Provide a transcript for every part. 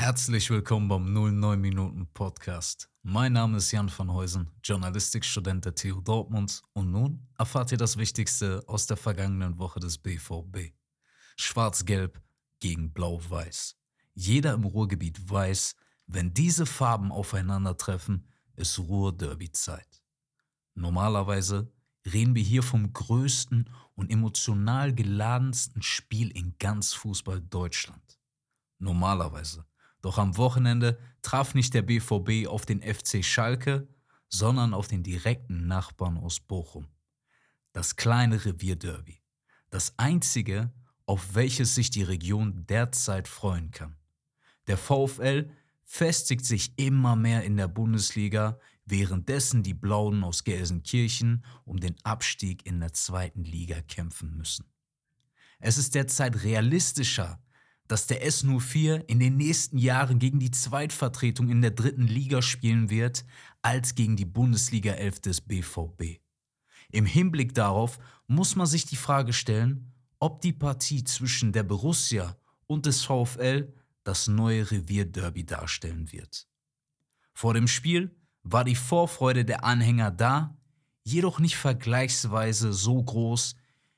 Herzlich willkommen beim 09 Minuten Podcast. Mein Name ist Jan van Heusen, Journalistikstudent der TU Dortmund und nun erfahrt ihr das Wichtigste aus der vergangenen Woche des BVB. Schwarz-Gelb gegen Blau-Weiß. Jeder im Ruhrgebiet weiß, wenn diese Farben aufeinandertreffen, ist Ruhr-Derby-Zeit. Normalerweise reden wir hier vom größten und emotional geladensten Spiel in ganz Fußball Deutschland. Normalerweise. Doch am Wochenende traf nicht der BVB auf den FC Schalke, sondern auf den direkten Nachbarn aus Bochum. Das kleine Revierderby. Das einzige, auf welches sich die Region derzeit freuen kann. Der VfL festigt sich immer mehr in der Bundesliga, währenddessen die Blauen aus Gelsenkirchen um den Abstieg in der zweiten Liga kämpfen müssen. Es ist derzeit realistischer, dass der S04 in den nächsten Jahren gegen die Zweitvertretung in der dritten Liga spielen wird, als gegen die Bundesliga 11 des BVB. Im Hinblick darauf muss man sich die Frage stellen, ob die Partie zwischen der Borussia und des VfL das neue Revierderby darstellen wird. Vor dem Spiel war die Vorfreude der Anhänger da, jedoch nicht vergleichsweise so groß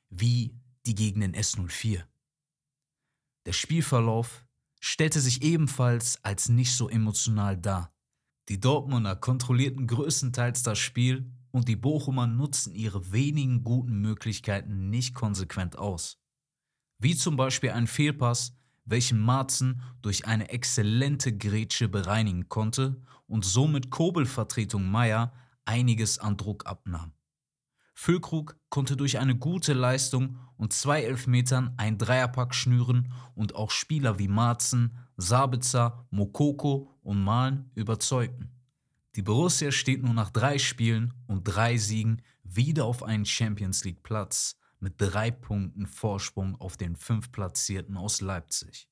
wie die gegen den S04. Der Spielverlauf stellte sich ebenfalls als nicht so emotional dar. Die Dortmunder kontrollierten größtenteils das Spiel und die Bochumer nutzten ihre wenigen guten Möglichkeiten nicht konsequent aus. Wie zum Beispiel ein Fehlpass, welchen Marzen durch eine exzellente Grätsche bereinigen konnte und somit Kobelvertretung Meier einiges an Druck abnahm. Füllkrug konnte durch eine gute Leistung und zwei Elfmetern ein Dreierpack schnüren und auch Spieler wie Marzen, Sabitzer, Mokoko und Malen überzeugten. Die Borussia steht nun nach drei Spielen und drei Siegen wieder auf einen Champions League Platz mit drei Punkten Vorsprung auf den fünftplatzierten aus Leipzig.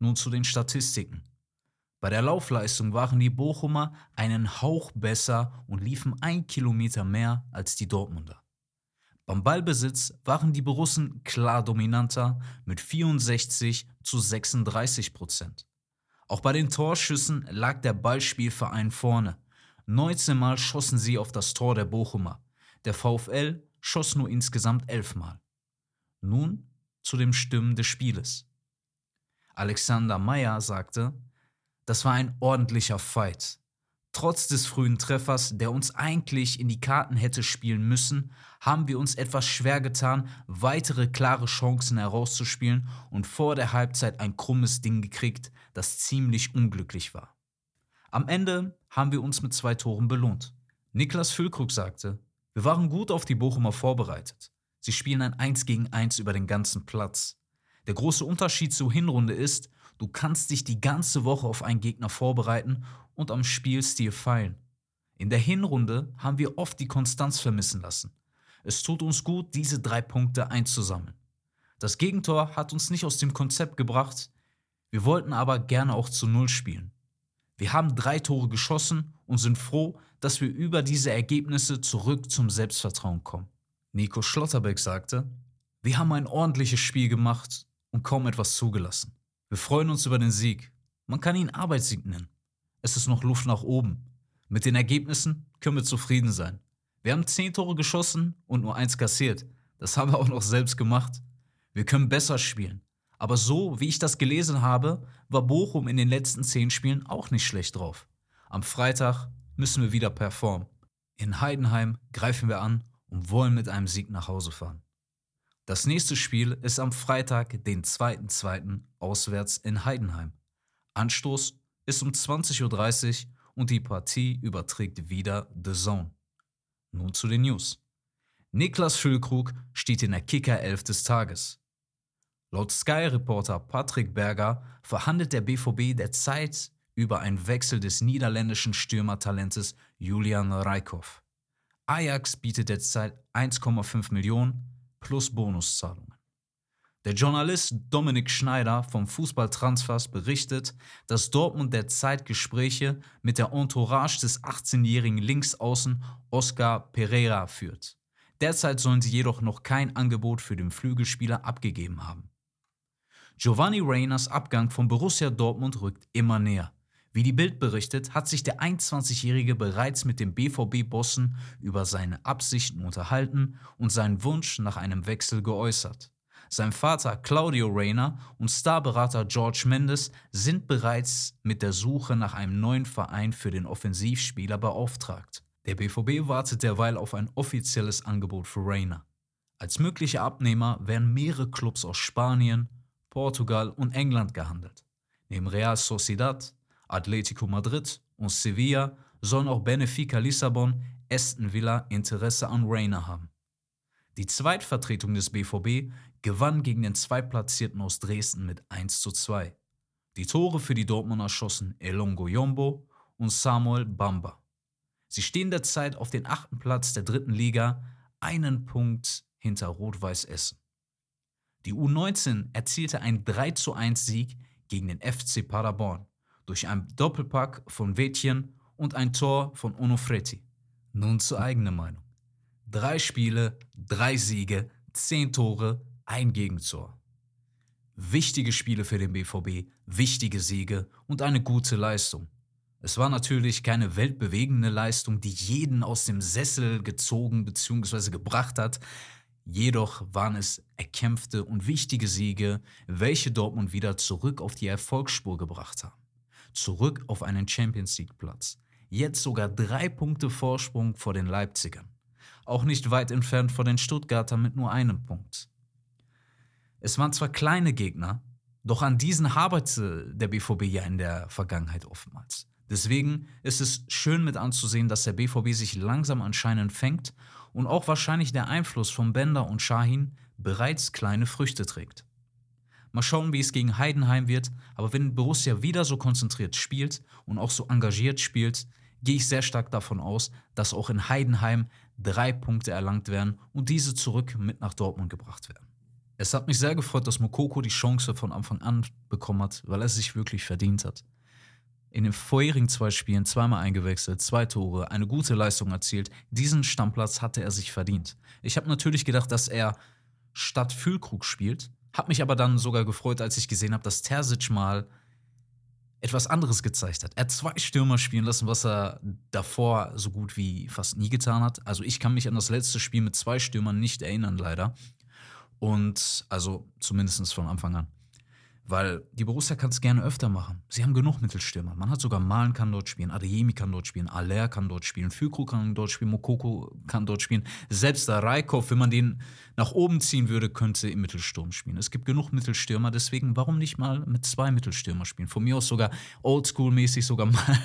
Nun zu den Statistiken. Bei der Laufleistung waren die Bochumer einen Hauch besser und liefen ein Kilometer mehr als die Dortmunder. Beim Ballbesitz waren die Borussen klar dominanter mit 64 zu 36 Prozent. Auch bei den Torschüssen lag der Ballspielverein vorne. 19 Mal schossen sie auf das Tor der Bochumer. Der VfL schoss nur insgesamt 11 Mal. Nun zu den Stimmen des Spieles. Alexander Meyer sagte, das war ein ordentlicher Fight. Trotz des frühen Treffers, der uns eigentlich in die Karten hätte spielen müssen, haben wir uns etwas schwer getan, weitere klare Chancen herauszuspielen und vor der Halbzeit ein krummes Ding gekriegt, das ziemlich unglücklich war. Am Ende haben wir uns mit zwei Toren belohnt. Niklas Füllkrug sagte, wir waren gut auf die Bochumer vorbereitet. Sie spielen ein 1 gegen 1 über den ganzen Platz. Der große Unterschied zur Hinrunde ist, Du kannst dich die ganze Woche auf einen Gegner vorbereiten und am Spielstil feilen. In der Hinrunde haben wir oft die Konstanz vermissen lassen. Es tut uns gut, diese drei Punkte einzusammeln. Das Gegentor hat uns nicht aus dem Konzept gebracht, wir wollten aber gerne auch zu Null spielen. Wir haben drei Tore geschossen und sind froh, dass wir über diese Ergebnisse zurück zum Selbstvertrauen kommen. Nico Schlotterbeck sagte, wir haben ein ordentliches Spiel gemacht und kaum etwas zugelassen. Wir freuen uns über den Sieg. Man kann ihn Arbeitssieg nennen. Es ist noch Luft nach oben. Mit den Ergebnissen können wir zufrieden sein. Wir haben 10 Tore geschossen und nur eins kassiert. Das haben wir auch noch selbst gemacht. Wir können besser spielen. Aber so, wie ich das gelesen habe, war Bochum in den letzten 10 Spielen auch nicht schlecht drauf. Am Freitag müssen wir wieder performen. In Heidenheim greifen wir an und wollen mit einem Sieg nach Hause fahren. Das nächste Spiel ist am Freitag, den 2.2. auswärts in Heidenheim. Anstoß ist um 20.30 Uhr und die Partie überträgt wieder The Zone. Nun zu den News. Niklas Füllkrug steht in der Kicker 11 des Tages. Laut Sky-Reporter Patrick Berger verhandelt der BVB derzeit über einen Wechsel des niederländischen Stürmertalentes Julian Reikhoff. Ajax bietet derzeit 1,5 Millionen plus Bonuszahlungen. Der Journalist Dominik Schneider vom Fußballtransfers berichtet, dass Dortmund derzeit Gespräche mit der Entourage des 18-jährigen Linksaußen Oscar Pereira führt. Derzeit sollen sie jedoch noch kein Angebot für den Flügelspieler abgegeben haben. Giovanni Reyners Abgang von Borussia Dortmund rückt immer näher. Wie die Bild berichtet, hat sich der 21-Jährige bereits mit dem BVB-Bossen über seine Absichten unterhalten und seinen Wunsch nach einem Wechsel geäußert. Sein Vater Claudio Reyna und Starberater George Mendes sind bereits mit der Suche nach einem neuen Verein für den Offensivspieler beauftragt. Der BVB wartet derweil auf ein offizielles Angebot für Reyna. Als mögliche Abnehmer werden mehrere Clubs aus Spanien, Portugal und England gehandelt. Neben Real Sociedad, Atletico Madrid und Sevilla sollen auch Benfica Lissabon, Aston Villa Interesse an Reina haben. Die Zweitvertretung des BVB gewann gegen den Zweitplatzierten aus Dresden mit 1 zu 2. Die Tore für die Dortmunder schossen Elongo Yombo und Samuel Bamba. Sie stehen derzeit auf den achten Platz der dritten Liga, einen Punkt hinter Rot-Weiß Essen. Die U19 erzielte einen 3 zu 1 Sieg gegen den FC Paderborn durch einen Doppelpack von Wädchen und ein Tor von Onofretti. Nun zur eigenen Meinung. Drei Spiele, drei Siege, zehn Tore, ein Gegentor. Wichtige Spiele für den BVB, wichtige Siege und eine gute Leistung. Es war natürlich keine weltbewegende Leistung, die jeden aus dem Sessel gezogen bzw. gebracht hat. Jedoch waren es erkämpfte und wichtige Siege, welche Dortmund wieder zurück auf die Erfolgsspur gebracht haben zurück auf einen Champions League-Platz. Jetzt sogar drei Punkte Vorsprung vor den Leipzigern. Auch nicht weit entfernt vor den Stuttgartern mit nur einem Punkt. Es waren zwar kleine Gegner, doch an diesen arbeitete der BVB ja in der Vergangenheit oftmals. Deswegen ist es schön mit anzusehen, dass der BVB sich langsam anscheinend fängt und auch wahrscheinlich der Einfluss von Bender und Shahin bereits kleine Früchte trägt. Mal schauen, wie es gegen Heidenheim wird. Aber wenn Borussia wieder so konzentriert spielt und auch so engagiert spielt, gehe ich sehr stark davon aus, dass auch in Heidenheim drei Punkte erlangt werden und diese zurück mit nach Dortmund gebracht werden. Es hat mich sehr gefreut, dass Mokoko die Chance von Anfang an bekommen hat, weil er sich wirklich verdient hat. In den vorherigen zwei Spielen zweimal eingewechselt, zwei Tore, eine gute Leistung erzielt. Diesen Stammplatz hatte er sich verdient. Ich habe natürlich gedacht, dass er statt Füllkrug spielt, hab mich aber dann sogar gefreut, als ich gesehen habe, dass Terzic mal etwas anderes gezeigt hat. Er hat zwei Stürmer spielen lassen, was er davor so gut wie fast nie getan hat. Also ich kann mich an das letzte Spiel mit zwei Stürmern nicht erinnern, leider. Und also zumindest von Anfang an. Weil die Borussia kann es gerne öfter machen. Sie haben genug Mittelstürmer. Man hat sogar Malen kann dort spielen, Adeyemi kann dort spielen, Aller kann dort spielen, Füku kann dort spielen, Mokoko kann dort spielen. Selbst der Raikov, wenn man den nach oben ziehen würde, könnte im Mittelsturm spielen. Es gibt genug Mittelstürmer, deswegen warum nicht mal mit zwei Mittelstürmer spielen? Von mir aus sogar oldschool-mäßig sogar mal,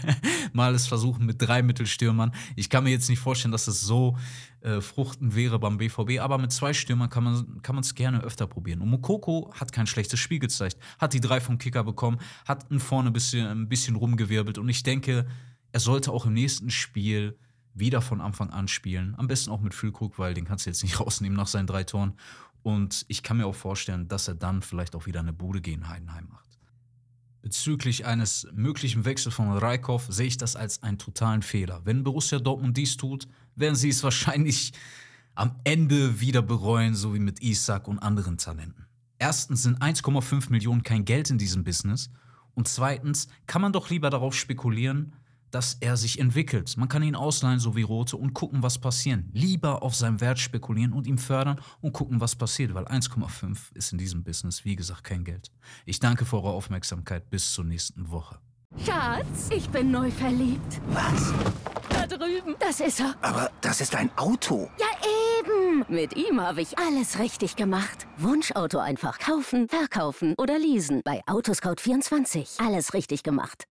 mal es versuchen mit drei Mittelstürmern. Ich kann mir jetzt nicht vorstellen, dass es so äh, fruchten wäre beim BVB. Aber mit zwei Stürmern kann man es gerne öfter probieren. Und Mokoko hat kein schlechtes Spiel gezeigt. Hat die drei vom Kicker bekommen, hat vorne ein bisschen, ein bisschen rumgewirbelt. Und ich denke, er sollte auch im nächsten Spiel wieder von Anfang an spielen. Am besten auch mit Füllkrug, weil den kannst du jetzt nicht rausnehmen nach seinen drei Toren. Und ich kann mir auch vorstellen, dass er dann vielleicht auch wieder eine Bude gegen Heidenheim macht. Bezüglich eines möglichen Wechsels von Raikov sehe ich das als einen totalen Fehler. Wenn Borussia Dortmund dies tut, werden sie es wahrscheinlich am Ende wieder bereuen, so wie mit Isaac und anderen Talenten. Erstens sind 1,5 Millionen kein Geld in diesem Business und zweitens kann man doch lieber darauf spekulieren, dass er sich entwickelt. Man kann ihn ausleihen, so wie Rote, und gucken, was passiert. Lieber auf seinem Wert spekulieren und ihm fördern und gucken, was passiert, weil 1,5 ist in diesem Business, wie gesagt, kein Geld. Ich danke für eure Aufmerksamkeit. Bis zur nächsten Woche. Schatz, ich bin neu verliebt. Was? Da drüben. Das ist er. Aber das ist ein Auto. Ja, eben. Mit ihm habe ich alles richtig gemacht. Wunschauto einfach kaufen, verkaufen oder leasen. Bei Autoscout24. Alles richtig gemacht.